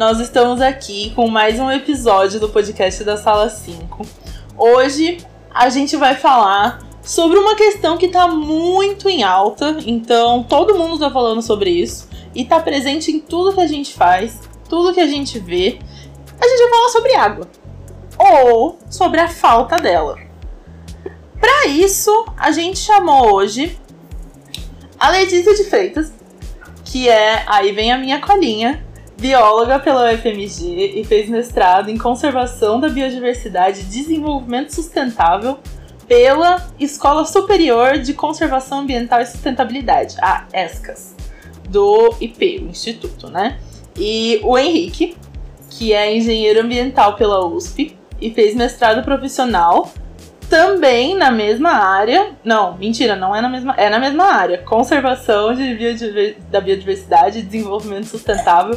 nós estamos aqui com mais um episódio do podcast da Sala 5. Hoje a gente vai falar sobre uma questão que está muito em alta, então todo mundo está falando sobre isso e está presente em tudo que a gente faz, tudo que a gente vê. A gente vai falar sobre água ou sobre a falta dela. Para isso, a gente chamou hoje a Letícia de Freitas, que é, aí vem a minha colinha, bióloga pela UFMG e fez mestrado em Conservação da Biodiversidade e Desenvolvimento Sustentável pela Escola Superior de Conservação Ambiental e Sustentabilidade, a ESCAS, do IP, o Instituto, né? E o Henrique, que é engenheiro ambiental pela USP e fez mestrado profissional também na mesma área. Não, mentira, não é na mesma. É na mesma área. Conservação de da biodiversidade e desenvolvimento sustentável.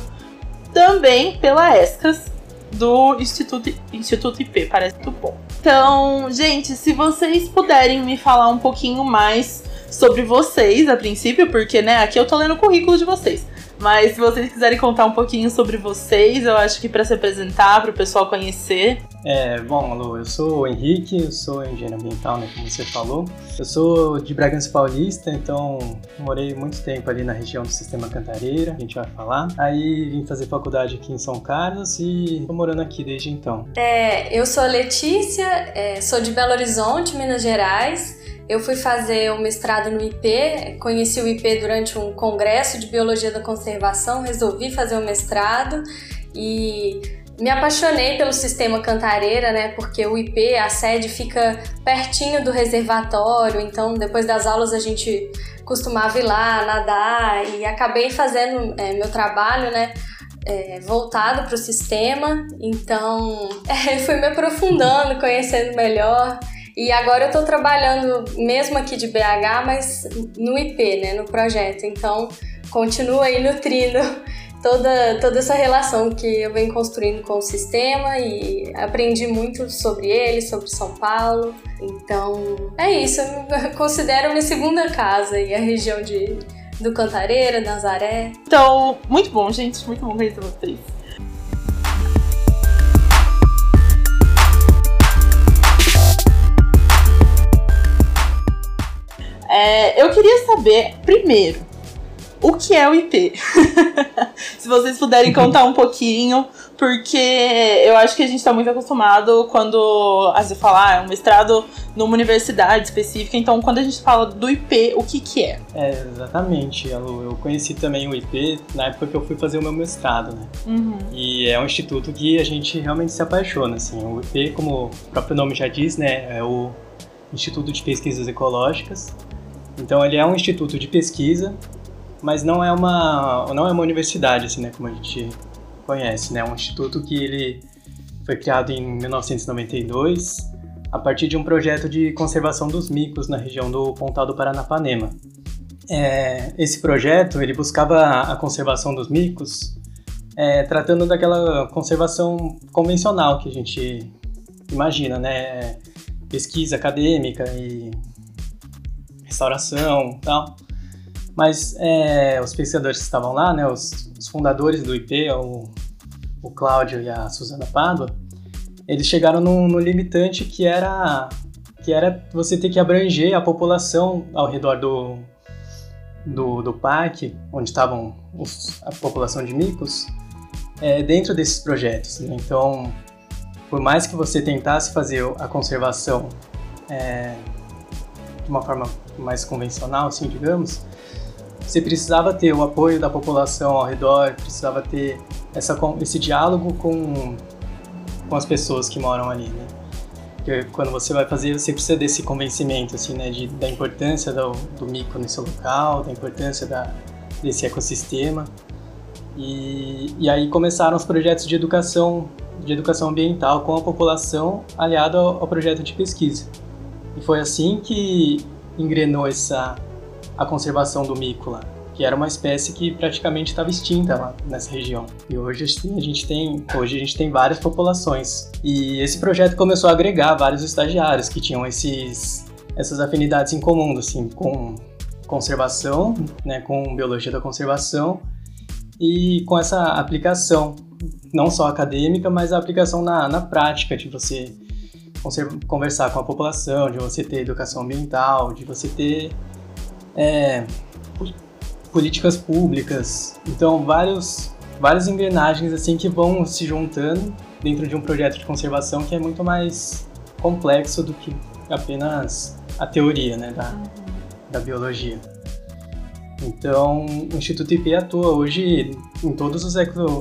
Também pela ESCAS do Instituto, Instituto IP. Parece muito bom. Então, gente, se vocês puderem me falar um pouquinho mais sobre vocês a princípio, porque, né, aqui eu tô lendo o currículo de vocês. Mas se vocês quiserem contar um pouquinho sobre vocês, eu acho que para se apresentar, para o pessoal conhecer. É, bom, Lu, eu sou o Henrique, eu sou engenheiro ambiental, né, como você falou. Eu sou de Bragança Paulista, então morei muito tempo ali na região do Sistema Cantareira, a gente vai falar. Aí vim fazer faculdade aqui em São Carlos e tô morando aqui desde então. É, eu sou a Letícia, é, sou de Belo Horizonte, Minas Gerais. Eu fui fazer o um mestrado no IP, conheci o IP durante um congresso de biologia da conservação, resolvi fazer o um mestrado e me apaixonei pelo sistema Cantareira, né? Porque o IP, a sede fica pertinho do reservatório, então depois das aulas a gente costumava ir lá nadar e acabei fazendo é, meu trabalho, né? É, voltado para o sistema, então é, fui me aprofundando, conhecendo melhor e agora eu estou trabalhando mesmo aqui de BH, mas no IP, né, no projeto. Então, continuo aí nutrindo toda, toda essa relação que eu venho construindo com o sistema e aprendi muito sobre ele, sobre São Paulo. Então, é isso. Eu considero minha segunda casa e a região de, do Cantareira, Nazaré. Então, muito bom, gente. Muito bom conhecer vocês. É, eu queria saber, primeiro, o que é o IP? Se vocês puderem contar um pouquinho, porque eu acho que a gente está muito acostumado quando a gente fala ah, é um mestrado numa universidade específica, então quando a gente fala do IP, o que que é? É, exatamente, Alu. Eu conheci também o IP na época que eu fui fazer o meu mestrado, né? Uhum. E é um instituto que a gente realmente se apaixona, assim. O IP, como o próprio nome já diz, né, é o Instituto de Pesquisas Ecológicas. Então ele é um instituto de pesquisa, mas não é uma não é uma universidade assim, né, como a gente conhece, né? É um instituto que ele foi criado em 1992 a partir de um projeto de conservação dos micos na região do Pontal do Paranapanema. É, esse projeto ele buscava a conservação dos micos, é, tratando daquela conservação convencional que a gente imagina, né? Pesquisa acadêmica e restauração tal. Mas é, os pesquisadores que estavam lá, né, os, os fundadores do IP, o, o Cláudio e a Suzana Pádua, eles chegaram no, no, limitante que era que era você ter que abranger a população ao redor do, do, do parque, onde estavam os, a população de micos, é, dentro desses projetos. Né? Então, por mais que você tentasse fazer a conservação é, de uma forma mais convencional, assim, digamos, você precisava ter o apoio da população ao redor, precisava ter essa, esse diálogo com, com as pessoas que moram ali, né? Porque quando você vai fazer, você precisa desse convencimento, assim, né, de, da importância do, do mico nesse local, da importância da, desse ecossistema. E, e aí começaram os projetos de educação, de educação ambiental com a população aliado ao, ao projeto de pesquisa. E foi assim que engrenou essa a conservação do mico lá, que era uma espécie que praticamente estava extinta lá nessa região. E hoje assim, a gente tem, hoje a gente tem várias populações. E esse projeto começou a agregar vários estagiários que tinham esses essas afinidades em comum, assim, com conservação, né, com biologia da conservação e com essa aplicação, não só acadêmica, mas a aplicação na, na prática, de você conversar com a população, de você ter educação ambiental, de você ter é, políticas públicas. Então, vários, várias engrenagens assim que vão se juntando dentro de um projeto de conservação que é muito mais complexo do que apenas a teoria né, da, da biologia. Então, o Instituto IP atua hoje em todos os,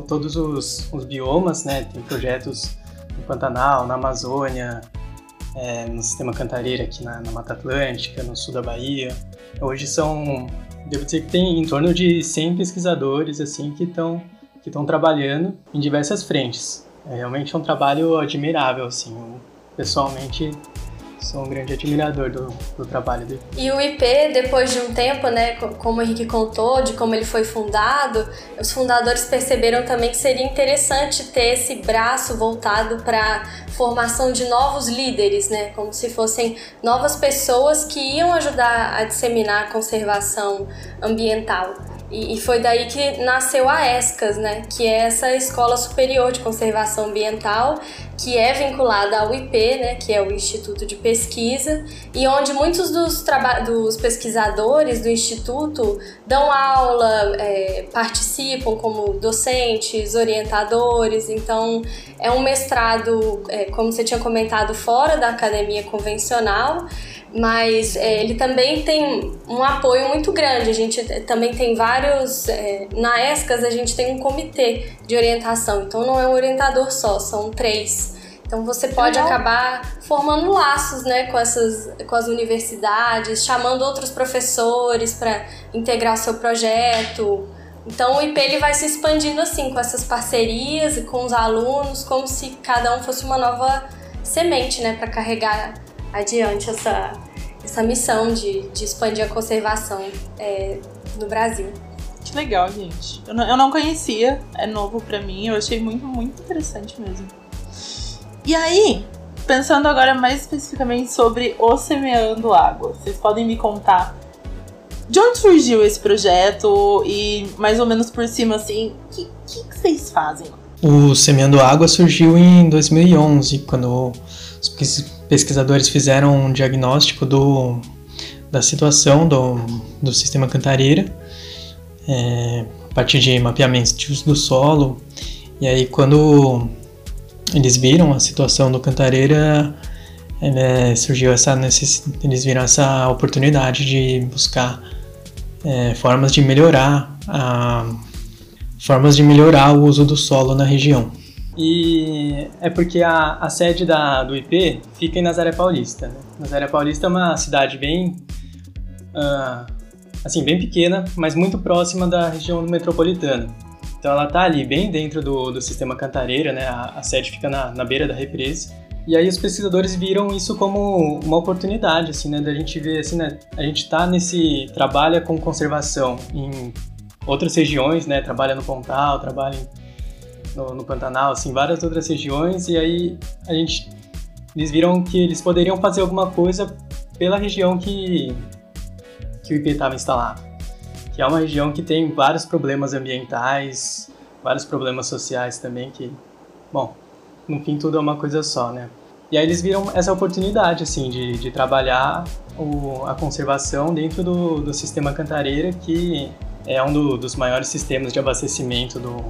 todos os, os biomas, né? Tem projetos Pantanal, na Amazônia, é, no Sistema Cantareira aqui na, na, Mata Atlântica, no sul da Bahia. Hoje são, devo dizer que tem em torno de 100 pesquisadores assim que estão que estão trabalhando em diversas frentes. É realmente um trabalho admirável, assim. Eu, pessoalmente sou um grande admirador do, do trabalho dele. E o IP, depois de um tempo, né, como o Henrique contou, de como ele foi fundado, os fundadores perceberam também que seria interessante ter esse braço voltado para formação de novos líderes, né, como se fossem novas pessoas que iam ajudar a disseminar a conservação ambiental. E, foi daí que nasceu a ESCAS, né? Que é essa Escola Superior de Conservação Ambiental, que é vinculada ao IP, né? Que é o Instituto de Pesquisa, e onde muitos dos, dos pesquisadores do Instituto dão aula, é, participam como docentes, orientadores. Então, é um mestrado, é, como você tinha comentado, fora da academia convencional mas é, ele também tem um apoio muito grande. A gente também tem vários. É, na ESCAS a gente tem um comitê de orientação, então não é um orientador só, são três. Então você pode acabar formando laços né, com, essas, com as universidades, chamando outros professores para integrar seu projeto. Então o IP ele vai se expandindo assim, com essas parcerias e com os alunos, como se cada um fosse uma nova semente né, para carregar adiante essa, essa missão de, de expandir a conservação é, no Brasil. Que legal, gente. Eu não, eu não conhecia, é novo para mim, eu achei muito, muito interessante mesmo. E aí, pensando agora mais especificamente sobre o Semeando Água, vocês podem me contar de onde surgiu esse projeto e mais ou menos por cima assim, o que, que, que vocês fazem? O Semeando Água surgiu em 2011, quando os pesquisadores fizeram um diagnóstico do, da situação do, do sistema Cantareira, é, a partir de mapeamentos do solo. E aí, quando eles viram a situação do Cantareira, é, surgiu essa necessidade, eles viram essa oportunidade de buscar é, formas de melhorar a, formas de melhorar o uso do solo na região. E é porque a, a sede da, do IP fica em Nazaré Paulista. Né? Nazaré Paulista é uma cidade bem, uh, assim, bem pequena, mas muito próxima da região metropolitana. Então ela está ali, bem dentro do, do sistema Cantareira, né? A, a sede fica na, na beira da represa. E aí os pesquisadores viram isso como uma oportunidade, assim, né? Da gente ver, assim, né? A gente está nesse... trabalha com conservação em outras regiões, né? Trabalha no Pontal, trabalha em no, no Pantanal, assim, várias outras regiões, e aí a gente, eles viram que eles poderiam fazer alguma coisa pela região que, que o IP estava instalado, que é uma região que tem vários problemas ambientais, vários problemas sociais também, que, bom, no fim tudo é uma coisa só, né? E aí eles viram essa oportunidade, assim, de, de trabalhar o, a conservação dentro do, do sistema Cantareira, que é um do, dos maiores sistemas de abastecimento do,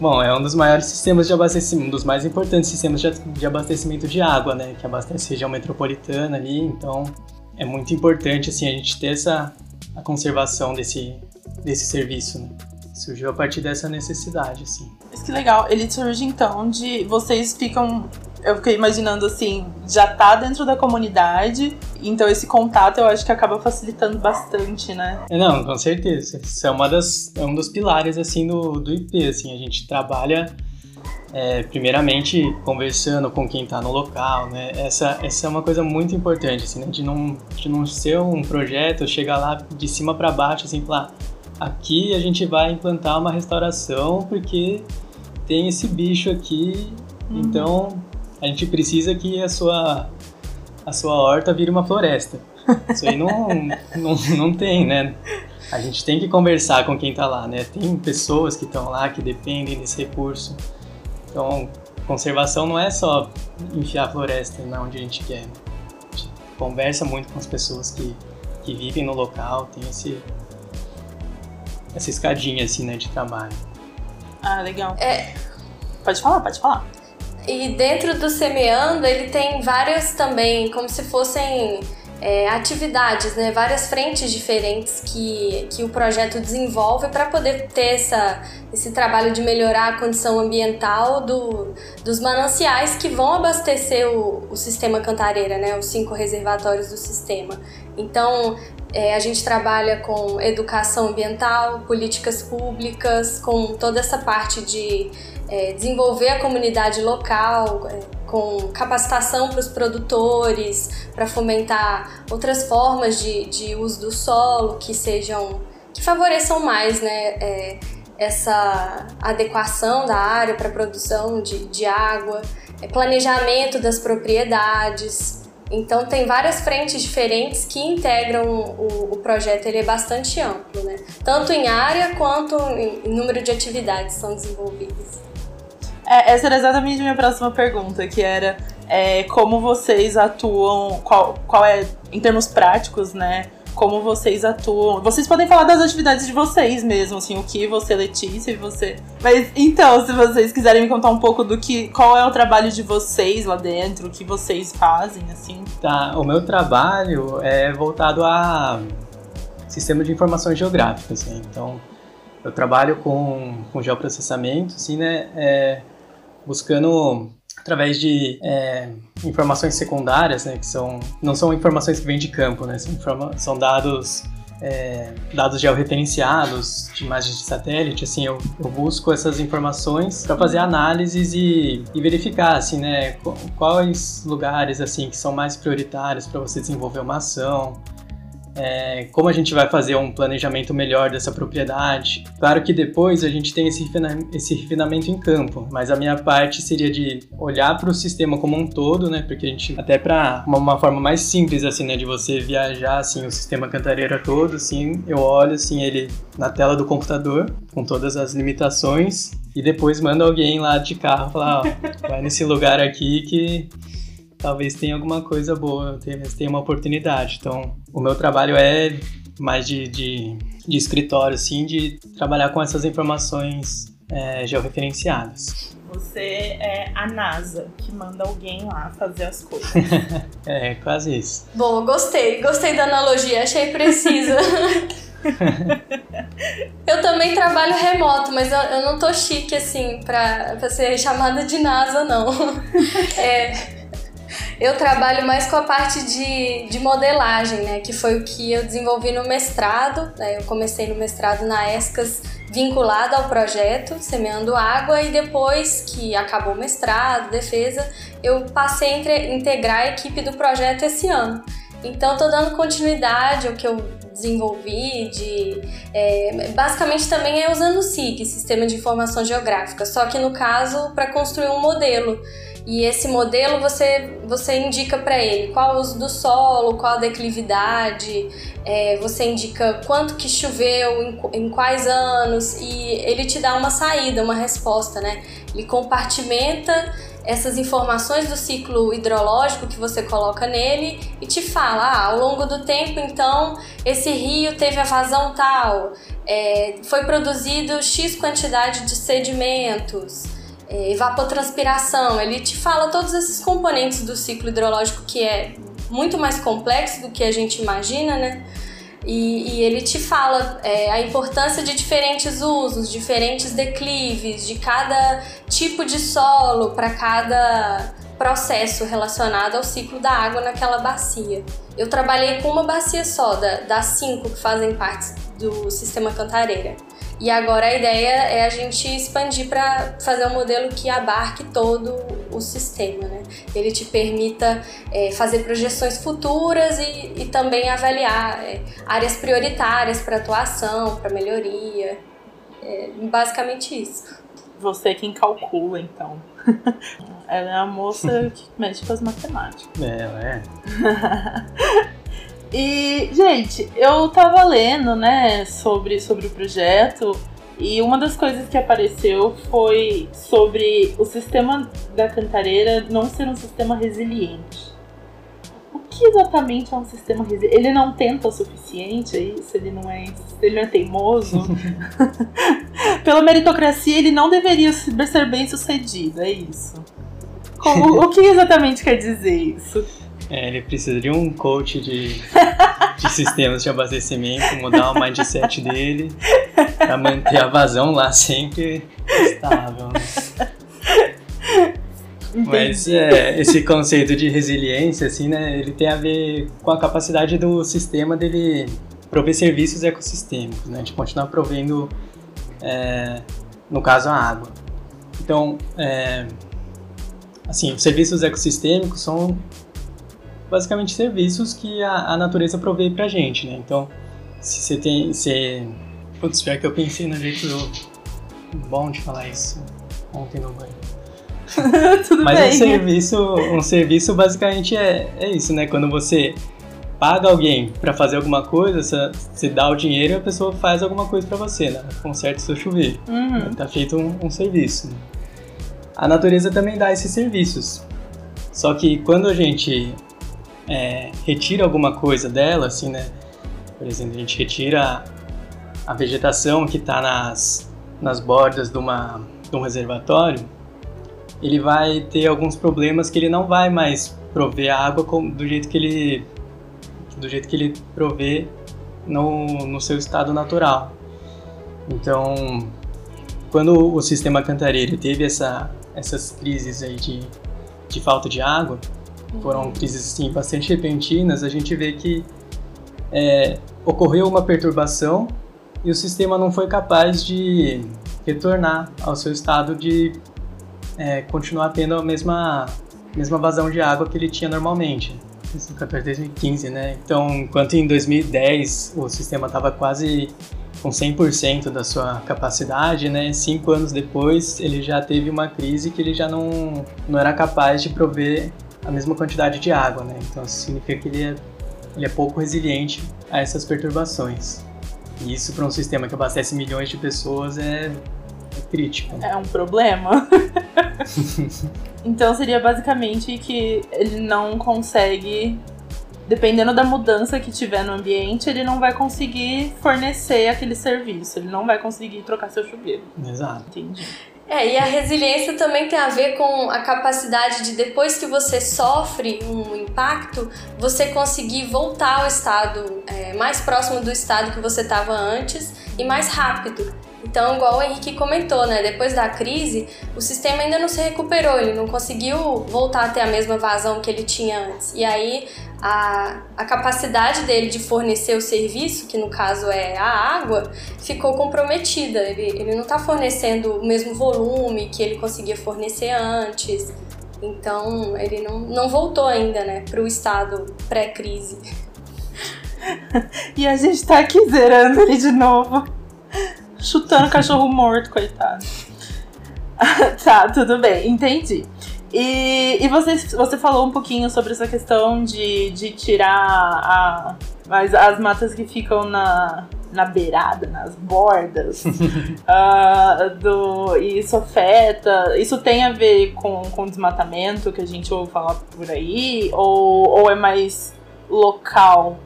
Bom, é um dos maiores sistemas de abastecimento, um dos mais importantes sistemas de abastecimento de água, né? Que abastece a região metropolitana ali, então é muito importante assim a gente ter essa a conservação desse desse serviço, né? Surgiu a partir dessa necessidade, assim. Mas que legal, ele surge então de vocês ficam eu fiquei imaginando assim, já tá dentro da comunidade, então esse contato eu acho que acaba facilitando bastante, né? É, não, com certeza. Isso é uma das é um dos pilares assim do, do IP, assim, a gente trabalha é, primeiramente conversando com quem está no local, né? Essa, essa é uma coisa muito importante, assim, né? de, não, de não ser um projeto chegar lá de cima para baixo, assim, falar aqui a gente vai implantar uma restauração porque tem esse bicho aqui, uhum. então a gente precisa que a sua, a sua horta vire uma floresta. Isso aí não, não, não tem, né? A gente tem que conversar com quem está lá, né? Tem pessoas que estão lá que dependem desse recurso. Então, conservação não é só enfiar a floresta na onde a gente quer. Né? A gente conversa muito com as pessoas que, que vivem no local, tem esse, essa escadinha assim, né, de trabalho. Ah, legal. É, Pode falar, pode falar. E dentro do Semeando, ele tem várias também, como se fossem é, atividades, né? várias frentes diferentes que, que o projeto desenvolve para poder ter essa, esse trabalho de melhorar a condição ambiental do, dos mananciais que vão abastecer o, o sistema Cantareira, né? os cinco reservatórios do sistema. Então, é, a gente trabalha com educação ambiental, políticas públicas, com toda essa parte de é, desenvolver a comunidade local, é, com capacitação para os produtores, para fomentar outras formas de, de uso do solo que sejam que favoreçam mais né, é, essa adequação da área para produção de, de água, é, planejamento das propriedades. Então tem várias frentes diferentes que integram o, o projeto, ele é bastante amplo, né? Tanto em área quanto em, número de atividades são desenvolvidas. É, essa era exatamente a minha próxima pergunta, que era é, como vocês atuam, qual, qual é, em termos práticos, né? Como vocês atuam. Vocês podem falar das atividades de vocês mesmo, assim, o que você, Letícia, e você. Mas então, se vocês quiserem me contar um pouco do que. qual é o trabalho de vocês lá dentro, o que vocês fazem, assim. Tá, o meu trabalho é voltado a sistema de informações geográficas, né? Então, eu trabalho com, com geoprocessamento, assim, né? É, buscando através de é, informações secundárias, né, que são não são informações que vêm de campo, né, são, são dados é, dados georreferenciados de imagens de satélite, assim, eu, eu busco essas informações para fazer análises e, e, verificar, assim, né, quais lugares, assim, que são mais prioritários para você desenvolver uma ação, é, como a gente vai fazer um planejamento melhor dessa propriedade. Claro que depois a gente tem esse, esse refinamento em campo, mas a minha parte seria de olhar para o sistema como um todo, né? Porque a gente, até para uma, uma, forma mais simples, assim, né? De você viajar, assim, o sistema Cantareira todo, assim, eu olho, assim, ele na tela do computador, com todas as limitações, e depois manda alguém lá de carro falar, ó, vai nesse lugar aqui que talvez tenha alguma coisa boa, talvez tenha uma oportunidade. Então, o meu trabalho é mais de, de, de escritório, assim, de trabalhar com essas informações é, georreferenciadas. Você é a NASA, que manda alguém lá fazer as coisas. é, quase isso. Bom, gostei, gostei da analogia, achei precisa. eu também trabalho remoto, mas eu, eu não tô chique assim pra, pra ser chamada de NASA, não. É, eu trabalho mais com a parte de, de modelagem, né? Que foi o que eu desenvolvi no mestrado. Né? Eu comecei no mestrado na ESCAS vinculada ao projeto Semeando Água e depois que acabou o mestrado, defesa, eu passei a integrar a equipe do projeto esse ano. Então, estou dando continuidade ao que eu desenvolvi, de, é, basicamente também é usando o SIG, Sistema de Informação Geográfica, só que no caso para construir um modelo e esse modelo você, você indica para ele qual o uso do solo, qual a declividade, é, você indica quanto que choveu, em, em, quais anos, e ele te dá uma saída, uma resposta, né? Ele compartimenta essas informações do ciclo hidrológico que você coloca nele e te fala, ah, ao longo do tempo, então, esse rio teve a vazão tal, é, foi produzido X quantidade de sedimentos, é, evapotranspiração, ele te fala todos esses componentes do ciclo hidrológico que é muito mais complexo do que a gente imagina, né? E, e ele te fala é, a importância de diferentes usos, diferentes declives, de cada tipo de solo para cada processo relacionado ao ciclo da água naquela bacia. Eu trabalhei com uma bacia só, da, das cinco que fazem parte do sistema Cantareira. E agora a ideia é a gente expandir para fazer um modelo que abarque todo o sistema, né? Ele te permita é, fazer projeções futuras e, e também avaliar é, áreas prioritárias para atuação, para melhoria. É basicamente isso. Você quem calcula, então. Ela é a moça que mexe com as matemáticas. É, ela é. E, gente, eu tava lendo, né, sobre, sobre o projeto e uma das coisas que apareceu foi sobre o sistema da cantareira não ser um sistema resiliente. O que exatamente é um sistema resiliente? Ele não tenta o suficiente, é isso? Ele não é, ele não é teimoso? Pela meritocracia, ele não deveria ser bem sucedido, é isso. Como, o que exatamente quer dizer isso? É, ele precisa de um coach de, de sistemas de abastecimento, mudar o mindset dele para manter a vazão lá sempre estável. Né? Mas é, esse conceito de resiliência, assim, né, ele tem a ver com a capacidade do sistema dele prover serviços ecossistêmicos, né, de continuar provendo, é, no caso, a água. Então, é, assim, os serviços ecossistêmicos são basicamente serviços que a, a natureza provê pra gente, né? Então, se você tem. Se, putz, pior que eu pensei no jeito bom de falar isso ontem no banho. Tudo Mas bem. um serviço, um serviço basicamente é, é isso, né? Quando você paga alguém para fazer alguma coisa, você, dá o dinheiro e a pessoa faz alguma coisa para você, né? Conserta o seu chuveiro. Uhum. Tá feito um, um serviço. né? A natureza também dá esses serviços. Só que quando a gente é, retira alguma coisa dela, assim, né? Por exemplo, a gente retira a vegetação que está nas, nas bordas de, uma, de um reservatório, ele vai ter alguns problemas que ele não vai mais prover a água com- do jeito que ele do jeito que ele provê no, no seu estado natural. Então, quando o sistema cantareiro teve essa, essas crises aí de, de falta de água, foram crises assim, bastante repentinas, a gente vê que é, ocorreu uma perturbação e o sistema não foi capaz de retornar ao seu estado de é, continuar tendo a mesma, mesma vazão de água que ele tinha normalmente. Isso no 14 2015, né? Então, enquanto em 2010 o sistema estava quase com 100% da sua capacidade, né? Cinco anos depois ele já teve uma crise que ele já não, não era capaz de prover a mesma quantidade de água, né? Então isso significa que ele é, ele é pouco resiliente a essas perturbações. E isso para um sistema que abastece milhões de pessoas é, é crítico. É um problema. então seria basicamente que ele não consegue, dependendo da mudança que tiver no ambiente, ele não vai conseguir fornecer aquele serviço. Ele não vai conseguir trocar seu chuveiro. Exato. Entendi. É, e a resiliência também tem a ver com a capacidade de, depois que você sofre um impacto, você conseguir voltar ao estado é, mais próximo do estado que você estava antes e mais rápido. Então, igual o Henrique comentou, né? Depois da crise, o sistema ainda não se recuperou, ele não conseguiu voltar a ter a mesma vazão que ele tinha antes. E aí, a, a capacidade dele de fornecer o serviço, que no caso é a água, ficou comprometida. Ele, ele não está fornecendo o mesmo volume que ele conseguia fornecer antes. Então, ele não, não voltou ainda, né, para o estado pré-crise. E a gente tá aqui zerando ele de novo. Chutando cachorro morto, coitado. tá, tudo bem, entendi. E, e você, você falou um pouquinho sobre essa questão de, de tirar a, as, as matas que ficam na, na beirada, nas bordas. ah, do, e isso afeta. Isso tem a ver com, com desmatamento que a gente ouve falar por aí? Ou, ou é mais local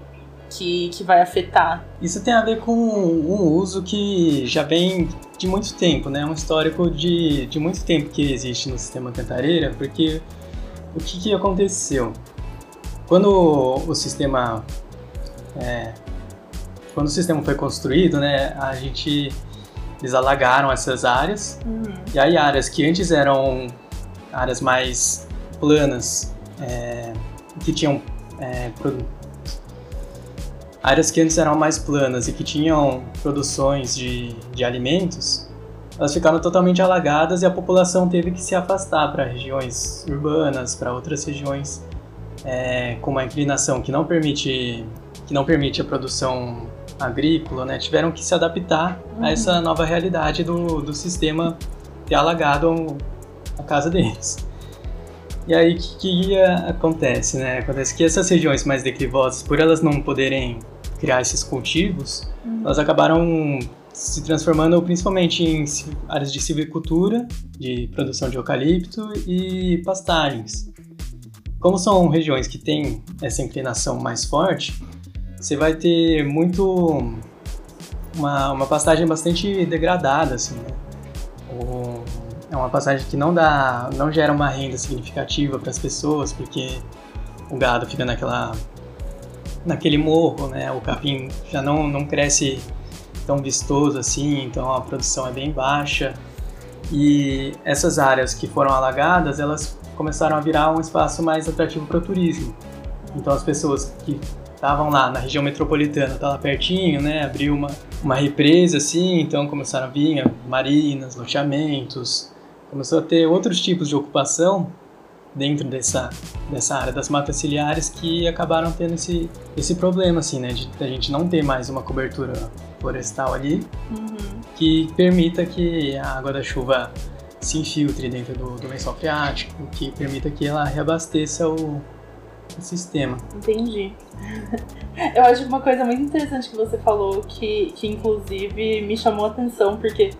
que, que vai afetar? Isso tem a ver com um uso que já vem de muito tempo, né? Um histórico de, de muito tempo que existe no sistema Cantareira, porque o que, que aconteceu? Quando o sistema é, quando o sistema foi construído, né, a gente eles alagaram essas áreas Uhum. e aí áreas que antes eram áreas mais planas, é, que tinham é, áreas que antes eram mais planas e que tinham produções de, de alimentos, elas ficaram totalmente alagadas e a população teve que se afastar para regiões urbanas, para outras regiões é, com uma inclinação que não permite que não permite a produção agrícola, né? Tiveram que se adaptar Uhum. a essa nova realidade do, do sistema ter alagado a casa deles. E aí, o que, que acontece, né? Acontece que essas regiões mais declivosas, por elas não poderem criar esses cultivos, uhum. elas acabaram se transformando principalmente em áreas de silvicultura, de produção de eucalipto e pastagens. Como são regiões que têm essa inclinação mais forte, você vai ter muito uma, uma pastagem bastante degradada, assim, né? O, uma pastagem que não dá, não gera uma renda significativa para as pessoas, porque o gado fica naquela naquele morro, né? O capim já não, não cresce tão vistoso assim, então a produção é bem baixa. E essas áreas que foram alagadas, elas começaram a virar um espaço mais atrativo para o turismo. Então as pessoas que estavam lá na região metropolitana, tá lá pertinho, né, abriu uma, uma represa assim, então começaram a vir marinas, loteamentos, começou a ter outros tipos de ocupação dentro dessa, dessa área das matas ciliares que acabaram tendo esse, esse problema, assim, né, de, a gente não ter mais uma cobertura florestal ali uhum. que permita que a água da chuva se infiltre dentro do, do lençol freático, que permita que ela reabasteça o, o sistema. Entendi. Eu acho uma coisa muito interessante que você falou, que, que inclusive me chamou a atenção, porque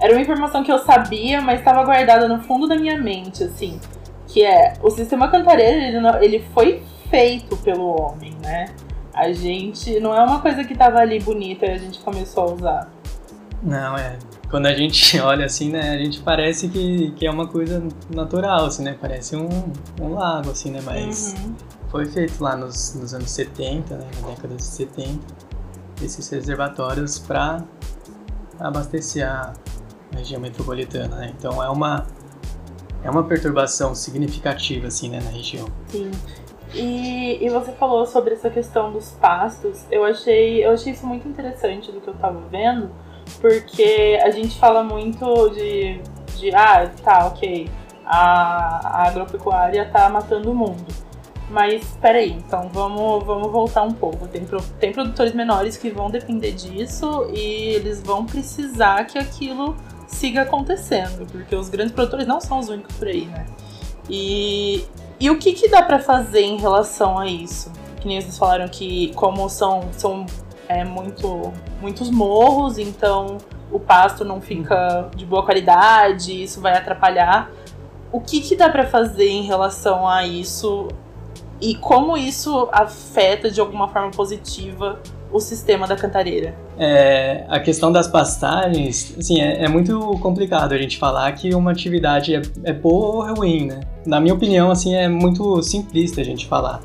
era uma informação que eu sabia, mas estava guardada no fundo da minha mente, assim. Que é, o sistema cantareiro, ele, ele foi feito pelo homem, né? A gente, não é uma coisa que estava ali bonita e a gente começou a usar. Não, é. Quando a gente olha assim, né, a gente parece que, que é uma coisa natural, assim, né? Parece um, um lago, assim, né? Mas uhum. foi feito lá nos, nos anos 70, né? Na década de 70, esses reservatórios para abastecer a região metropolitana, né? Então é uma é uma perturbação significativa assim, né, na região. Sim. E, e você falou sobre essa questão dos pastos. Eu achei eu achei isso muito interessante do que eu tava vendo, porque a gente fala muito de de ah, tá, OK. A, a agropecuária tá matando o mundo. Mas peraí, então vamos, vamos voltar um pouco. Tem, tem produtores menores que vão depender disso e eles vão precisar que aquilo siga acontecendo, porque os grandes produtores não são os únicos por aí, né? E, e o que, que dá para fazer em relação a isso? Que nem vocês falaram que, como são, são é, muito, muitos morros, então o pasto não fica de boa qualidade, isso vai atrapalhar. O que, que dá para fazer em relação a isso e como isso afeta de alguma forma positiva o sistema da cantareira? É, a questão das pastagens, assim, é, é, muito complicado a gente falar que uma atividade é, é boa ou ruim, né? Na minha opinião, assim, é muito simplista a gente falar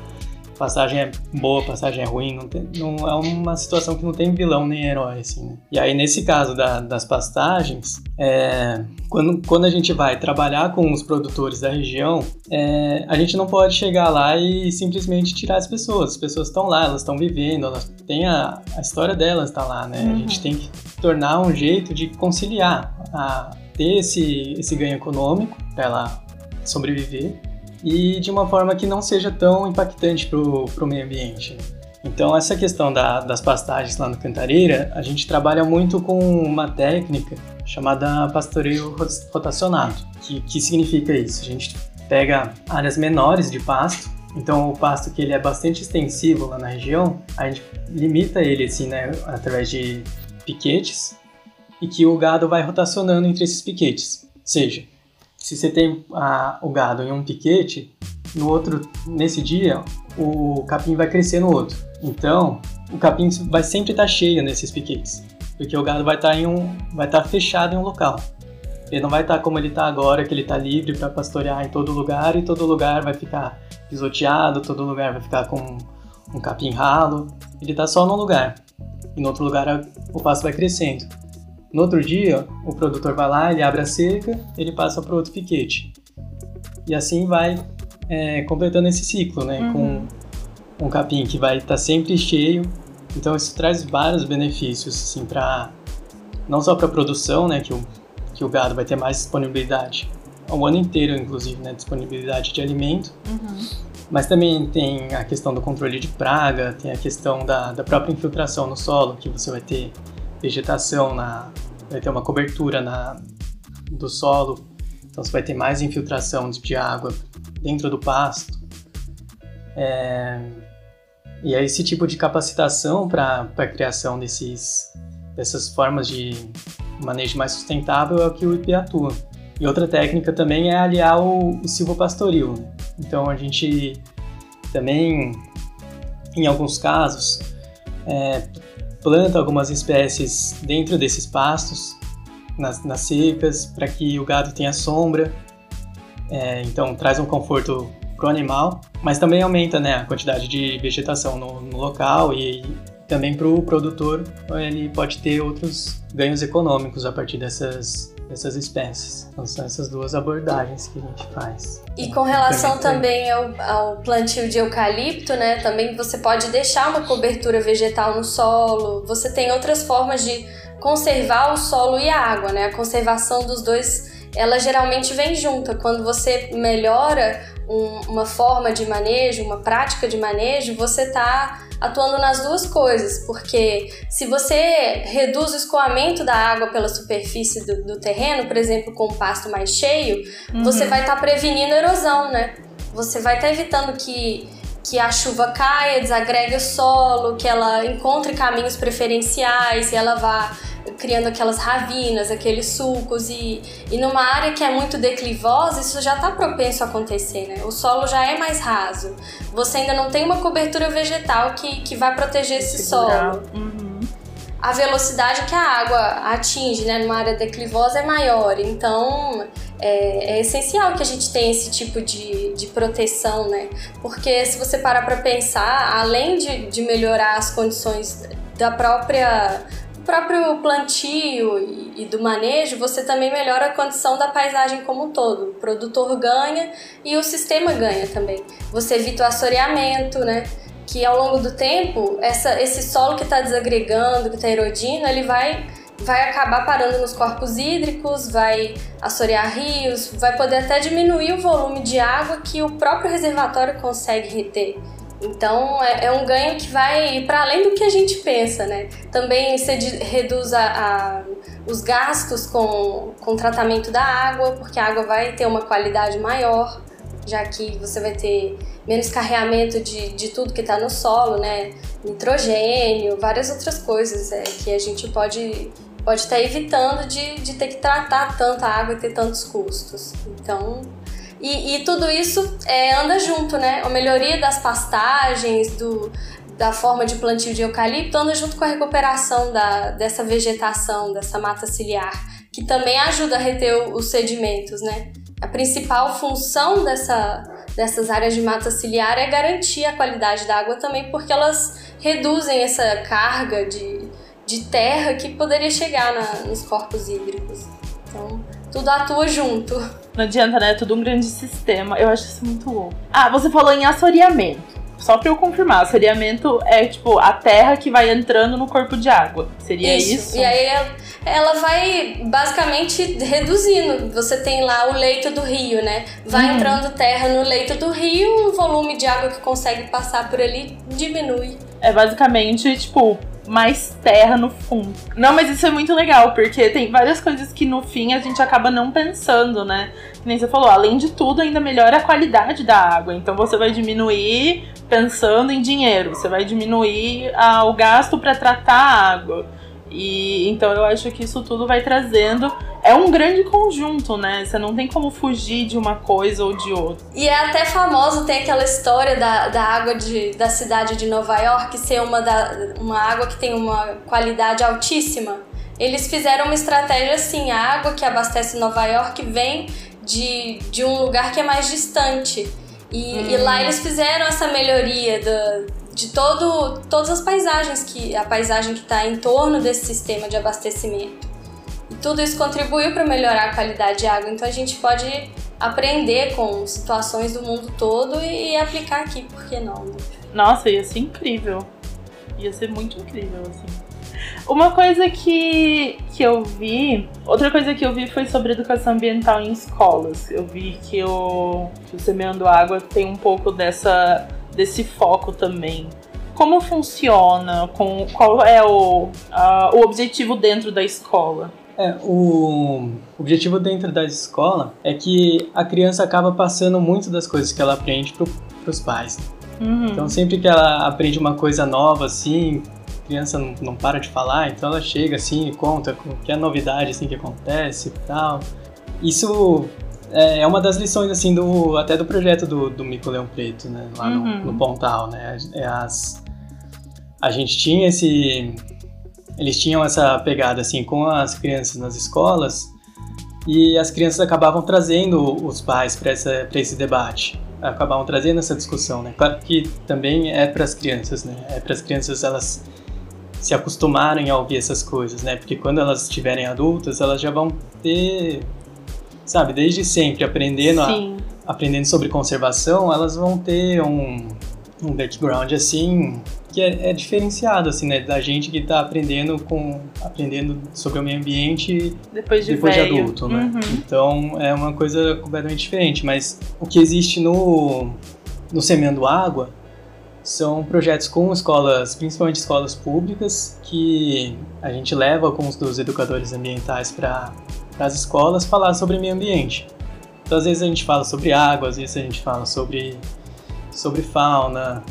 passagem é boa, passagem é ruim, não, tem, não é uma situação que não tem vilão nem herói, assim, né? E aí, nesse caso da, das pastagens, é, quando, quando a gente vai trabalhar com os produtores da região, é, a gente não pode chegar lá e simplesmente tirar as pessoas. As pessoas estão lá, elas estão vivendo, elas têm a, a história delas está lá, né? Uhum. A gente tem que tornar um jeito de conciliar, a, ter esse, esse ganho econômico para ela sobreviver e de uma forma que não seja tão impactante para o meio ambiente. Então, essa questão da, das pastagens lá no Cantareira, a gente trabalha muito com uma técnica chamada pastoreio rotacionado. Que, que significa isso? A gente pega áreas menores de pasto, então o pasto que ele é bastante extensivo lá na região, a gente limita ele assim, né, através de piquetes e que o gado vai rotacionando entre esses piquetes. Ou seja, se você tem a, o gado em um piquete, no outro, nesse dia, o capim vai crescer no outro. Então, o capim vai sempre estar cheio nesses piquetes, porque o gado vai estar em um, vai estar fechado em um local. Ele não vai estar como ele está agora, que ele está livre para pastorear em todo lugar e todo lugar vai ficar pisoteado, todo lugar vai ficar com um capim ralo. Ele está só num lugar e no outro lugar o pasto vai crescendo. No outro dia, o produtor vai lá, ele abre a cerca, ele passa para outro piquete. E assim vai é, completando esse ciclo, né? Uhum. Com um capim que vai estar tá sempre cheio. Então isso traz vários benefícios, assim, para não só para a produção, né? Que o, que o gado vai ter mais disponibilidade ao ano inteiro, inclusive, né? Disponibilidade de alimento. Uhum. Mas também tem a questão do controle de praga, tem a questão da, da própria infiltração no solo, que você vai ter vegetação na, vai ter uma cobertura na, do solo, então você vai ter mais infiltração de água dentro do pasto. É, e é esse tipo de capacitação para a criação desses, dessas formas de manejo mais sustentável é o que o IP atua. E outra técnica também é aliar o, o silvopastoril. Né? Então a gente também, em alguns casos, é, planta algumas espécies dentro desses pastos, nas, nas secas, para que o gado tenha sombra. É, então traz um conforto para o animal, mas também aumenta né, a quantidade de vegetação no, no local e também para o produtor ele pode ter outros ganhos econômicos a partir dessas dessas espécies. Então são essas duas abordagens que a gente faz. E com relação também ao, ao, plantio de eucalipto, né? Também você pode deixar uma cobertura vegetal no solo. Você tem outras formas de conservar o solo e a água, né? A conservação dos dois, ela geralmente vem junta. Quando você melhora um, uma forma de manejo, uma prática de manejo, você está atuando nas duas coisas, porque se você reduz o escoamento da água pela superfície do, do terreno, por exemplo, com o pasto mais cheio, uhum. você vai estar tá prevenindo erosão, né? Você vai estar tá evitando que, que a chuva caia, desagregue o solo, que ela encontre caminhos preferenciais e ela vá criando aquelas ravinas, aqueles sulcos e, e numa área que é muito declivosa, isso já está propenso a acontecer, né? O solo já é mais raso. Você ainda não tem uma cobertura vegetal que, que vai proteger esse Segurar. solo. Uhum. A velocidade que a água atinge, né, numa área declivosa é maior, então é, é, essencial que a gente tenha esse tipo de, de proteção, né? Porque se você parar para pensar, além de, de melhorar as condições da própria próprio plantio e, e, do manejo, você também melhora a condição da paisagem como um todo. O produtor ganha e o sistema ganha também. Você evita o assoreamento, né? Que ao longo do tempo, essa, esse solo que está desagregando, que está erodindo, ele vai, vai acabar parando nos corpos hídricos, vai assorear rios, vai poder até diminuir o volume de água que o próprio reservatório consegue reter. Então é, é, um ganho que vai para além do que a gente pensa, né? Também você reduz a, a, os gastos com, com tratamento da água, porque a água vai ter uma qualidade maior, já que você vai ter menos carreamento de, de tudo que está no solo, né? Nitrogênio, várias outras coisas é, que a gente pode pode estar tá evitando de, de ter que tratar tanta água e ter tantos custos. Então e, e tudo isso é, anda junto, né? A melhoria das pastagens, do, da forma de plantio de eucalipto, anda junto com a recuperação da, dessa vegetação, dessa mata ciliar, que também ajuda a reter os sedimentos, né? A principal função dessa, dessas áreas de mata ciliar é garantir a qualidade da água também, porque elas reduzem essa carga de, de terra que poderia chegar na, nos corpos hídricos. Então, tudo atua junto. Não adianta, né? É tudo um grande sistema. Eu acho isso muito louco. Ah, você falou em assoreamento. Só pra eu confirmar, assoreamento é tipo a terra que vai entrando no corpo de água. Seria isso? isso? E aí ela vai basicamente reduzindo. Você tem lá o leito do rio, né? Vai hum. entrando terra no leito do rio, o volume de água que consegue passar por ali diminui. É basicamente, tipo, mais terra no fundo. Não, mas isso é muito legal, porque tem várias coisas que no fim a gente acaba não pensando, né? Que nem você falou, além de tudo, ainda melhora a qualidade da água. Então você vai diminuir pensando em dinheiro, você vai diminuir ah, o gasto para tratar a água. E então eu acho que isso tudo vai trazendo. É um grande conjunto, né? Você não tem como fugir de uma coisa ou de outra. E é até famoso, tem aquela história da, da água de, da cidade de Nova York ser uma, da, uma água que tem uma qualidade altíssima. Eles fizeram uma estratégia assim: a água que abastece Nova York vem de, de um lugar que é mais distante. E, hum. e lá eles fizeram essa melhoria da, de todo, todas as paisagens que a paisagem que está em torno desse sistema de abastecimento. E tudo isso contribuiu para melhorar a qualidade de água. Então a gente pode aprender com situações do mundo todo e, aplicar aqui, por que não? Né? Nossa, ia ser incrível. Ia ser muito incrível, assim. Uma coisa que, que eu vi, outra coisa que eu vi foi sobre educação ambiental em escolas. Eu vi que o, que o Semeando Água tem um pouco dessa desse foco também. Como funciona? Com, qual é o, o objetivo dentro da escola? É, o objetivo dentro da escola é que a criança acaba passando muito das coisas que ela aprende para os pais. Uhum. Então, sempre que ela aprende uma coisa nova, assim, a criança não, não para de falar, então ela chega assim e conta o que é novidade assim que acontece e tal. Isso é, é uma das lições assim do até do projeto do, do Mico Leão Preto, né, lá uhum. no, no Pontal, né? É as a gente tinha esse eles tinham essa pegada assim com as crianças nas escolas e as crianças acabavam trazendo os pais para esse debate, acabavam trazendo essa discussão, né? Claro que também é para as crianças, né? É para as crianças elas se acostumarem a ouvir essas coisas, né? Porque quando elas estiverem adultas, elas já vão ter, sabe, desde sempre aprendendo, a, aprendendo sobre conservação, elas vão ter um, um background assim que é, é, diferenciado, assim, né? Da gente que está aprendendo com aprendendo sobre o meio ambiente depois de, depois de adulto, né? Uhum. Então é uma coisa completamente diferente. Mas o que existe no, no Semendo Água são projetos com escolas, principalmente escolas públicas, que a gente leva alguns dos educadores ambientais para as escolas falar sobre meio ambiente. Então, às vezes a gente fala sobre água, às vezes a gente fala sobre, sobre fauna,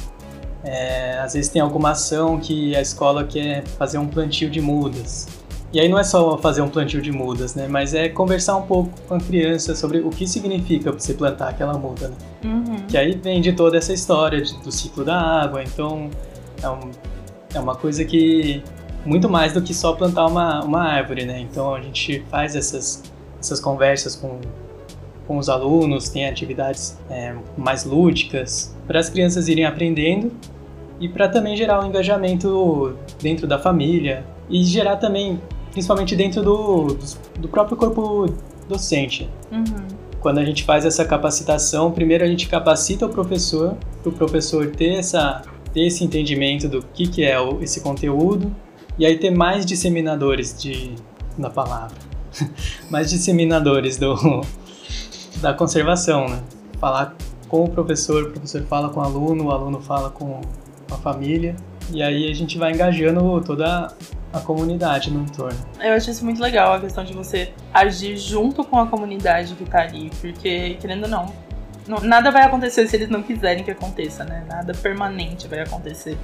é, às vezes tem alguma ação que a escola quer fazer um plantio de mudas. E aí não é só fazer um plantio de mudas, né? Mas é conversar um pouco com a criança sobre o que significa você plantar aquela muda, né? Uhum. Que aí vem de toda essa história de, do ciclo da água. Então é, um, é uma coisa que muito mais do que só plantar uma, uma árvore, né? Então a gente faz essas, essas conversas com, com os alunos, tem atividades é, mais lúdicas para as crianças irem aprendendo e para também gerar um engajamento dentro da família e gerar também, principalmente dentro do, do próprio corpo docente. Uhum. Quando a gente faz essa capacitação, primeiro a gente capacita o professor, para o professor ter, essa, ter esse entendimento do que, que é esse conteúdo, e aí ter mais disseminadores de, da palavra, mais disseminadores do, da conservação, né? Falar com o professor, o professor fala com o aluno, o aluno fala com a família. E aí a gente vai engajando toda a comunidade no entorno. Eu acho isso muito legal, a questão de você agir junto com a comunidade que tá ali, porque, querendo ou não, não nada vai acontecer se eles não quiserem que aconteça, né? Nada permanente vai acontecer.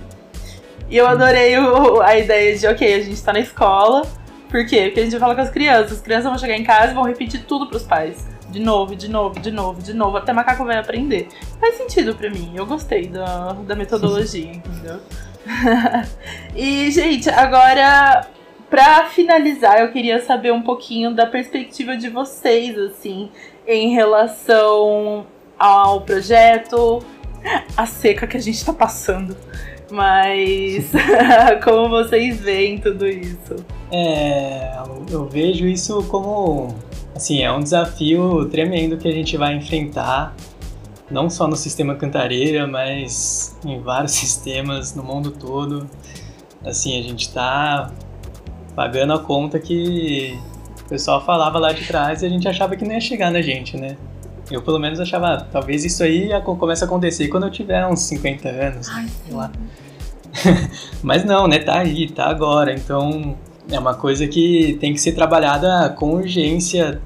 E eu adorei o, a ideia de, ok, a gente tá na escola, por quê? Porque a gente fala com as crianças, as crianças vão chegar em casa e vão repetir tudo pros pais de novo, de novo, de novo, de novo, até macaco vai aprender. Faz sentido para mim, eu gostei da, da metodologia, entendeu? e, gente, agora, para finalizar, eu queria saber um pouquinho da perspectiva de vocês, assim, em relação ao projeto, a seca que a gente tá passando. Mas como vocês veem tudo isso? É, eu vejo isso como Assim, é um desafio tremendo que a gente vai enfrentar, não só no sistema Cantareira, mas em vários sistemas no mundo todo. Assim, a gente está pagando a conta que o pessoal falava lá de trás e a gente achava que não ia chegar na gente, né? Eu pelo menos achava, ah, talvez isso aí comece a acontecer quando eu tiver uns 50 anos, Ai, sei lá. Mas não, né? Tá aí, tá agora. Então é uma coisa que tem que ser trabalhada com urgência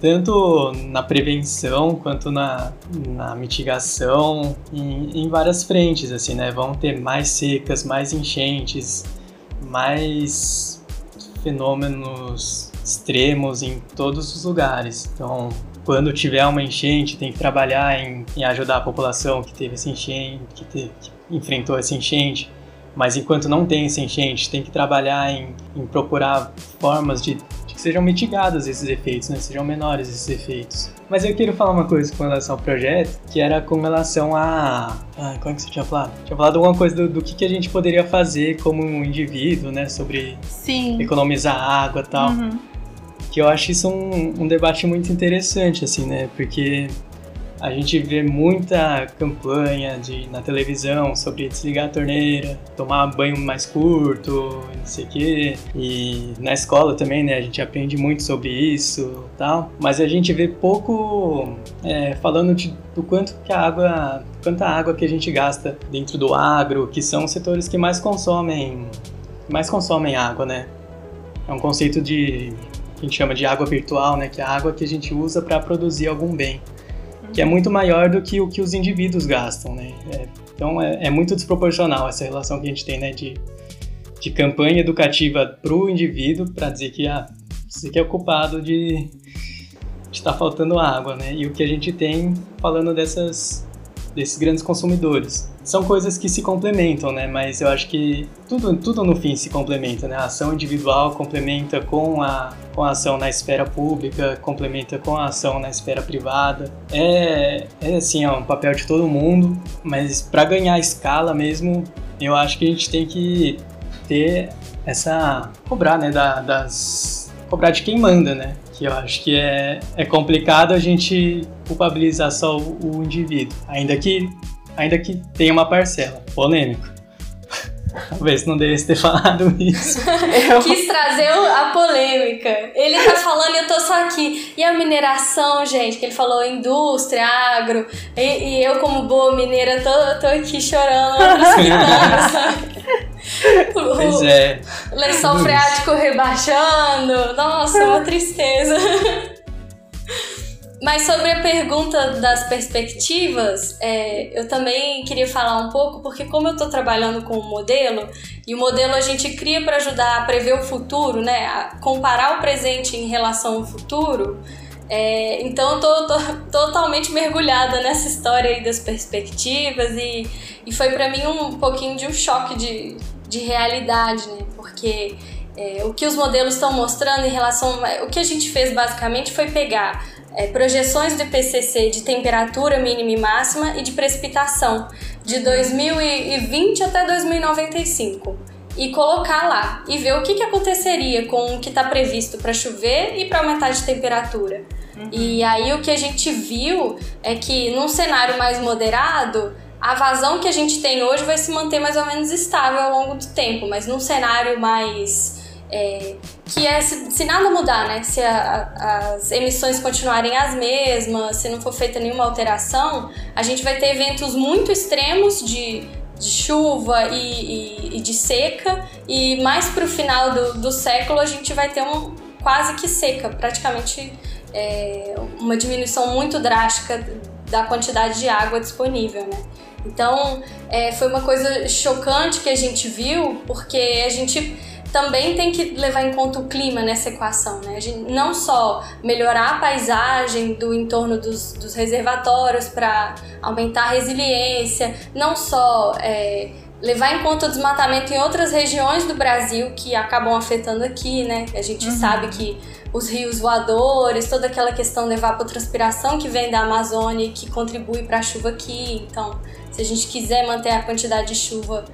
tanto na prevenção quanto na, na mitigação, em, em várias frentes, assim, né? Vão ter mais secas, mais enchentes, mais fenômenos extremos em todos os lugares. Então, quando tiver uma enchente, tem que trabalhar em, em ajudar a população que teve essa enchente, que, teve, que enfrentou essa enchente. Mas enquanto não tem essa enchente, tem que trabalhar em, em procurar formas de sejam mitigados esses efeitos, né? sejam menores esses efeitos. Mas eu quero falar uma coisa com relação ao projeto, que era com relação a. Ah, como é que você tinha falado? Tinha falado alguma coisa do, do que, que a gente poderia fazer como um indivíduo, né? Sobre Sim. economizar água e tal. Uhum. Que eu acho isso um, um debate muito interessante, assim, né? Porque a gente vê muita campanha de, na televisão sobre desligar a torneira, tomar banho mais curto, não sei o quê. E na escola também, né, a gente aprende muito sobre isso tal. Mas a gente vê pouco é, falando de, do quanto que a água, quanta água que a gente gasta dentro do agro, que são os setores que mais consomem, mais consomem água, né? É um conceito de que a gente chama de água virtual, né, que é a água que a gente usa para produzir algum bem, que é muito maior do que o que os indivíduos gastam, né? É, então é, é, muito desproporcional essa relação que a gente tem, né, de, de campanha educativa para o indivíduo para dizer que ah, você que é ocupado de estar tá faltando água, né? E o que a gente tem falando dessas desses grandes consumidores. São coisas que se complementam, né? Mas eu acho que tudo, tudo no fim se complementa, né? A ação individual complementa com a, com a ação na esfera pública, complementa com a ação na esfera privada. É, é assim, é um papel de todo mundo, mas para ganhar escala mesmo, eu acho que a gente tem que ter essa cobrar, né, da, das cobrar de quem manda, né? Que eu acho que é, é complicado a gente culpabilizar só o, o indivíduo, ainda que, ainda que tenha uma parcela. Polêmico. Talvez não devesse ter falado isso. Eu... Quis trazer a polêmica. Ele tá falando e eu tô só aqui. E a mineração, gente, que ele falou indústria, agro. E, e eu, como boa mineira, tô, tô aqui chorando, Pois é. Lençol freático rebaixando. Nossa, uma tristeza. Mas sobre a pergunta das perspectivas, é, eu também queria falar um pouco, porque como eu estou trabalhando com o modelo, e o modelo a gente cria para ajudar a prever o futuro, né, a comparar o presente em relação ao futuro, é, então tô, tô, totalmente mergulhada nessa história aí das perspectivas e, e foi para mim um pouquinho de um choque de, de realidade, né, porque é, o que os modelos estão mostrando em relação. O que a gente fez basicamente foi pegar é, projeções do IPCC de temperatura mínima e máxima e de precipitação de 2020 até 2095 e colocar lá e ver o que, que aconteceria com o que está previsto para chover e para aumentar de temperatura. Uhum. E aí o que a gente viu é que num cenário mais moderado a vazão que a gente tem hoje vai se manter mais ou menos estável ao longo do tempo, mas num cenário mais é, que é se, se, nada mudar, né? Se a, as emissões continuarem as mesmas, se não for feita nenhuma alteração, a gente vai ter eventos muito extremos de, de chuva e, e, e, de seca, e mais para o final do, do século a gente vai ter um quase que seca, praticamente é, uma diminuição muito drástica da quantidade de água disponível, né? Então, é, foi uma coisa chocante que a gente viu, porque a gente também tem que levar em conta o clima nessa equação, né? A gente não só melhorar a paisagem do entorno dos, dos reservatórios para aumentar a resiliência, não só é, levar em conta o desmatamento em outras regiões do Brasil que acabam afetando aqui, né? A gente uhum. sabe que os rios voadores, toda aquela questão da evapotranspiração que vem da Amazônia e que contribui para a chuva aqui. Então, se a gente quiser manter a quantidade de chuva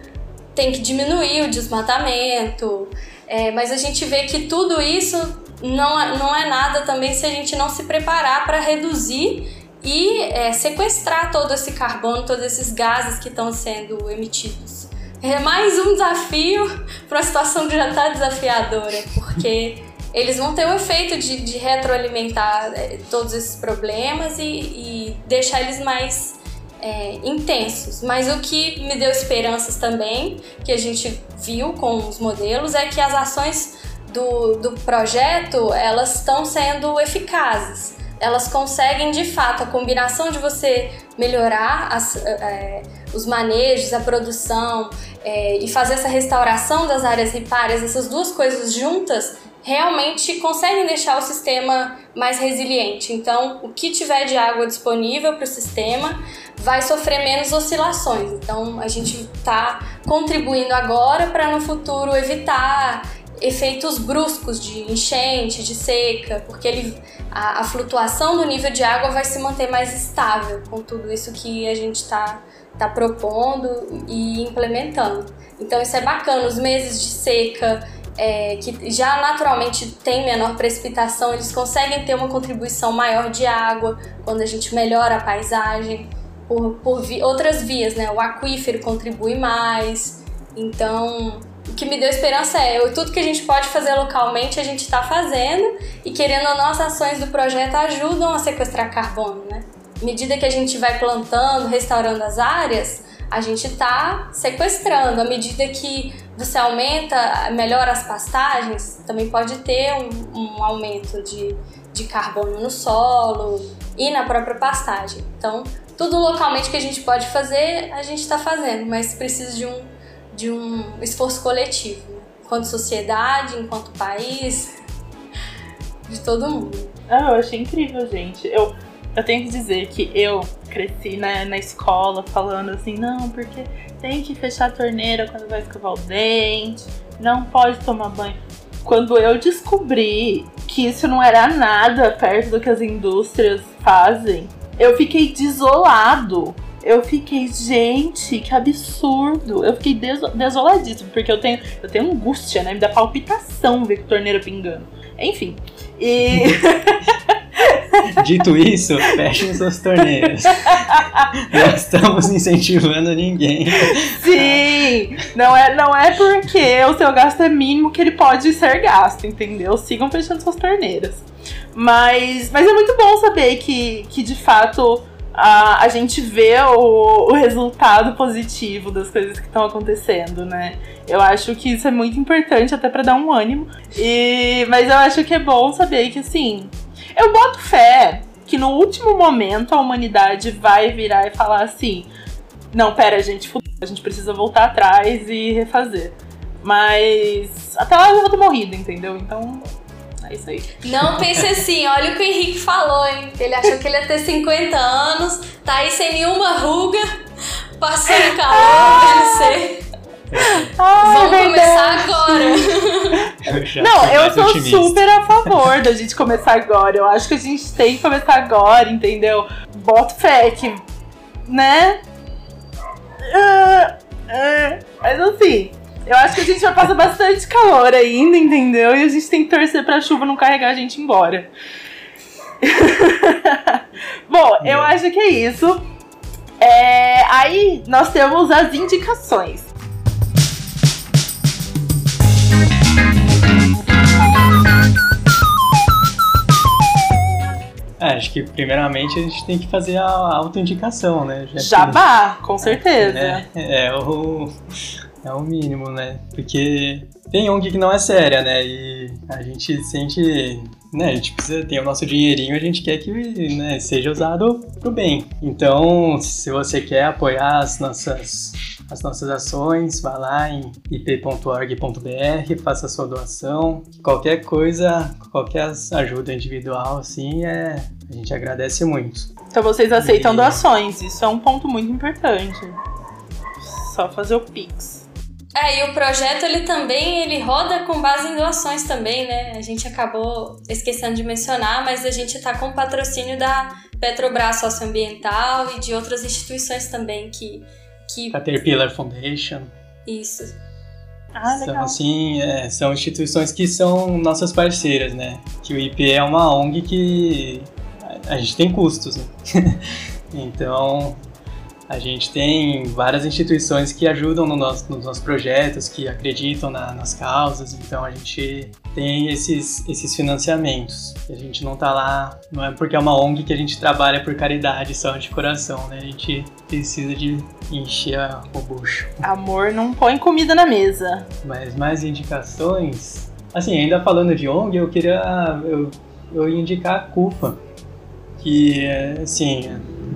tem que diminuir o desmatamento, é, mas a gente vê que tudo isso não, é, não é nada também se a gente não se preparar para reduzir e é, sequestrar todo esse carbono, todos esses gases que estão sendo emitidos. É mais um desafio para uma situação que já está desafiadora, porque eles vão ter o efeito de, de retroalimentar é, todos esses problemas e, e deixar eles mais é, intensos. Mas o que me deu esperanças também, que a gente viu com os modelos, é que as ações do, do projeto elas estão sendo eficazes. Elas conseguem de fato a combinação de você melhorar as, é, os manejos, a produção é, e fazer essa restauração das áreas ripárias, essas duas coisas juntas realmente conseguem deixar o sistema mais resiliente. Então, o que tiver de água disponível para o sistema vai sofrer menos oscilações. Então, a gente está contribuindo agora para no futuro evitar efeitos bruscos de enchente, de seca, porque ele, a, a, flutuação do nível de água vai se manter mais estável com tudo isso que a gente está tá propondo e implementando. Então, isso é bacana. Os meses de seca é, que já naturalmente tem menor precipitação, eles conseguem ter uma contribuição maior de água quando a gente melhora a paisagem por, por vi outras vias, né? O aquífero contribui mais. Então, o que me deu esperança é tudo que a gente pode fazer localmente a gente está fazendo e querendo ou não as ações do projeto ajudam a sequestrar carbono, né? À medida que a gente vai plantando, restaurando as áreas, a gente está sequestrando. À medida que você aumenta, melhora as pastagens, também pode ter um, um aumento de, de carbono no solo e na própria pastagem. Então, tudo localmente que a gente pode fazer, a gente está fazendo, mas precisa de um, de um esforço coletivo, enquanto sociedade, enquanto país, de todo mundo. Ah, eu achei incrível, gente. Eu, eu tenho que dizer que eu cresci né, na escola falando assim, não, porque tem que fechar a torneira quando vai escovar o dente, não pode tomar banho. Quando eu descobri que isso não era nada perto do que as indústrias fazem, eu fiquei desolado. Eu fiquei, gente, que absurdo. Eu fiquei desoladíssimo, porque eu tenho, eu tenho angústia, né? Me dá palpitação ver torneira pingando. Enfim. E. Dito isso, fechem suas torneiras. Não estamos incentivando ninguém. Sim! Não é, não é porque o seu gasto é mínimo que ele pode ser gasto, entendeu? Sigam fechando suas torneiras. Mas, mas é muito bom saber que, que de fato a, a gente vê o, o resultado positivo das coisas que estão acontecendo, né? Eu acho que isso é muito importante até para dar um ânimo. E, mas eu acho que é bom saber que assim, eu boto fé que no último momento a humanidade vai virar e falar assim: não, pera, gente, a gente precisa voltar atrás e refazer. Mas até lá eu vou ter morrido, entendeu? Então é isso aí. Não pense assim, olha o que o Henrique falou, hein? Ele achou que ele ia ter 50 anos, tá aí sem nenhuma ruga, passando calor, deve ser. Ai, Vamos verdade. começar agora. Não, eu sou otimista. super a favor da gente começar agora. Eu acho que a gente tem que começar agora, entendeu? Bota fé que, né? Uh, uh, mas assim, eu acho que a gente vai passar bastante calor ainda, entendeu? E a gente tem que torcer pra chuva não carregar a gente embora. Bom, eu acho que é isso. É, aí nós temos as indicações. É, acho que primeiramente a gente tem que fazer a autoindicação, né? Já Jabá, que, com certeza. É, é, o, é o mínimo, né? Porque tem ONG que não é séria, né? E a gente sente. Né, a gente precisa ter o nosso dinheirinho, a gente quer que né, seja usado pro bem. Então, se você quer apoiar as nossas, as nossas ações, vá lá em ip.org.br, faça a sua doação. Qualquer coisa, qualquer ajuda individual, assim, é, a gente agradece muito. Então vocês aceitam e... doações, isso é um ponto muito importante. Só fazer o Pix. É, e o projeto ele também ele roda com base em doações também, né? A gente acabou esquecendo de mencionar, mas a gente está com patrocínio da Petrobras Socioambiental e de outras instituições também que. Que... Caterpillar Foundation. Isso. Ah, legal. São, assim, é, são instituições que são nossas parceiras, né? Que o IP é uma ONG que a gente tem custos, né? então, a gente tem várias instituições que ajudam no nosso, nos nossos projetos, que acreditam na, nas causas, então a gente tem esses, esses financiamentos. A gente não tá lá, não é porque é uma ONG que a gente trabalha por caridade só de coração, né? A gente precisa de encher o bucho. Amor não põe comida na mesa. Mas mais indicações? Assim, ainda falando de ONG, eu queria. Eu, eu ia indicar a CUFA, que, assim,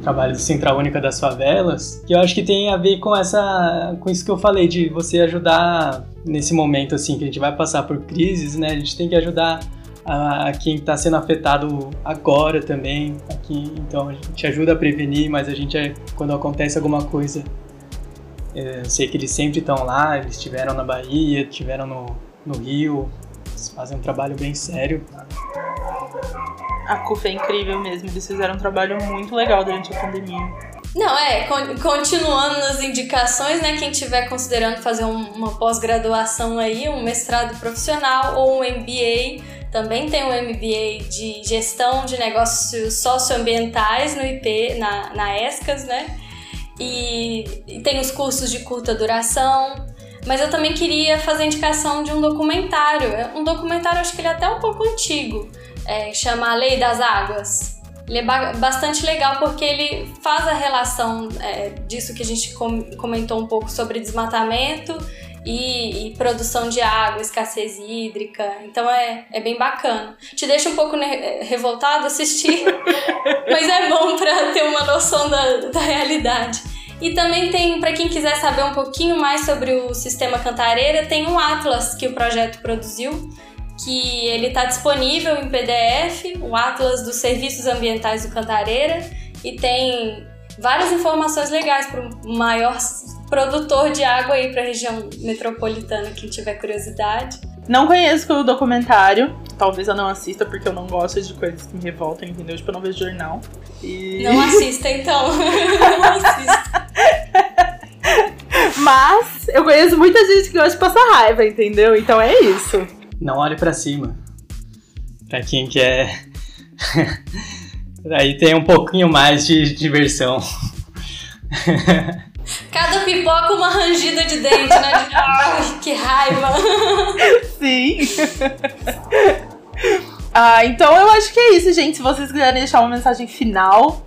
trabalho do Central Única das Favelas, que eu acho que tem a ver com essa com isso que eu falei de você ajudar nesse momento assim que a gente vai passar por crises, né? A gente tem que ajudar a, a quem está sendo afetado agora também, aqui, então a gente ajuda a prevenir, mas a gente quando acontece alguma coisa, é, eu sei que eles sempre estão lá, eles estiveram na Bahia, estiveram no, no Rio, eles fazem um trabalho bem sério. A CUF é incrível mesmo, eles fizeram um trabalho muito legal durante a pandemia. Não, é, continuando nas indicações, né? Quem estiver considerando fazer uma pós-graduação aí, um mestrado profissional ou um MBA, também tem um MBA de gestão de negócios socioambientais no IP, na, na ESCAS, né? E, e tem os cursos de curta duração. Mas eu também queria fazer indicação de um documentário. Um documentário, acho que ele é até um pouco antigo, é, chama A Lei das Águas. ele é bastante legal porque ele faz a relação é, disso que a gente com comentou um pouco sobre desmatamento e, e, produção de água, escassez hídrica. Então é, é bem bacana. Te deixa um pouco revoltado assistir, mas é bom para ter uma noção da, da realidade. E também tem, para quem quiser saber um pouquinho mais sobre o sistema Cantareira, tem um atlas que o projeto produziu, que ele está disponível em PDF, o Atlas dos Serviços Ambientais do Cantareira, e tem várias informações legais para o maior produtor de água aí para a região metropolitana, quem tiver curiosidade. Não conheço o documentário, talvez eu não assista porque eu não gosto de coisas que me revoltam, entendeu? Tipo, eu não vejo jornal. E... Não assista então. não assista. Mas eu conheço muita gente que gosta de passar raiva, entendeu? Então é isso. Não olhe para cima. Pra quem quer. Aí tem um pouquinho mais de diversão. Cada pipoca uma rangida de dente, né? Ai, que raiva! Sim! ah, então eu acho que é isso, gente. Se vocês quiserem deixar uma mensagem final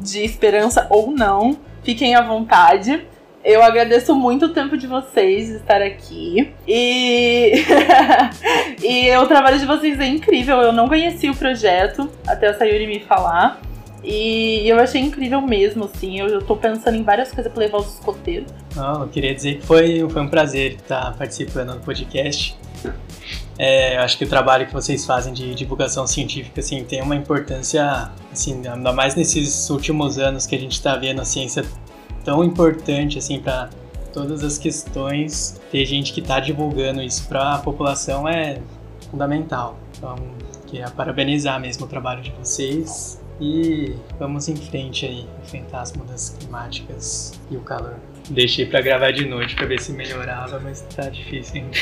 de esperança ou não, fiquem à vontade. Eu agradeço muito o tempo de vocês estar aqui. E. e o trabalho de vocês é incrível. Eu não conhecia o projeto até a Sayuri me falar. E eu achei incrível mesmo, assim. Eu, eu tô pensando em várias coisas pra levar os escoteiros. Não, eu queria dizer que foi, foi um prazer estar participando do podcast. É, eu acho que o trabalho que vocês fazem de divulgação científica assim, tem uma importância, assim, ainda mais nesses últimos anos que a gente está vendo a ciência tão importante assim para todas as questões. Ter gente que está divulgando isso para a população é fundamental. Então, queria parabenizar mesmo o trabalho de vocês e vamos em frente aí, enfrentar as mudanças climáticas e o calor. Deixei para gravar de noite para ver se melhorava, mas tá difícil ainda.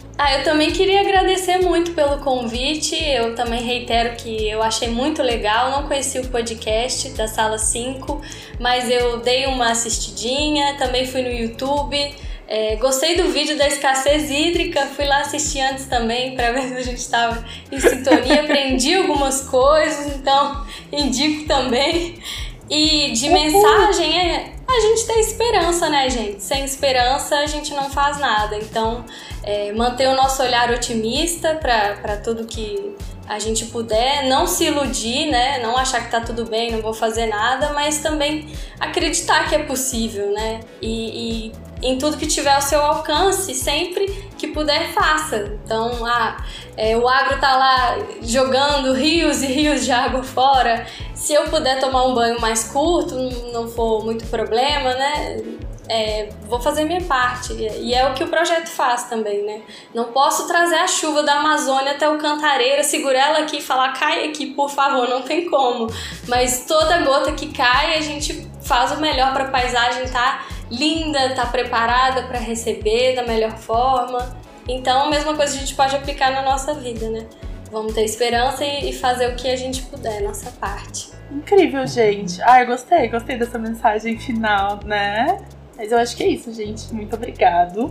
Ah, eu também queria agradecer muito pelo convite. Eu também reitero que eu achei muito legal. Não conheci o podcast da Sala 5, mas eu dei uma assistidinha. Também fui no YouTube. É, gostei do vídeo da escassez hídrica, fui lá assistir antes também para ver se a gente estava em sintonia, aprendi algumas coisas, então indico também. E de mensagem é a gente tem esperança, né, gente? Sem esperança a gente não faz nada. Então, é, manter o nosso olhar otimista para tudo que a gente puder, não se iludir, né? Não achar que tá tudo bem, não vou fazer nada, mas também acreditar que é possível, né? E, e em tudo que tiver ao seu alcance, sempre que puder, faça. Então, ah, é, o agro tá lá jogando rios e rios de água fora. Se eu puder tomar um banho mais curto, não for muito problema, né? É, vou fazer minha parte. E é o que o projeto faz também, né? Não posso trazer a chuva da Amazônia até o Cantareira, segurar ela aqui e falar, cai aqui, por favor, não tem como. Mas toda gota que cai, a gente faz o melhor para a paisagem estar tá linda, tá preparada para receber da melhor forma. Então, a mesma coisa a gente pode aplicar na nossa vida, né? Vamos ter esperança e fazer o que a gente puder, nossa parte. Incrível, gente. Ah, gostei, gostei dessa mensagem final, né? Mas eu acho que é isso, gente. Muito obrigado.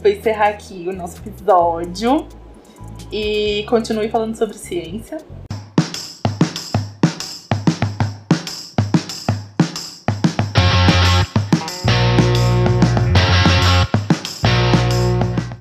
Vou encerrar aqui o nosso episódio. E continue falando sobre ciência.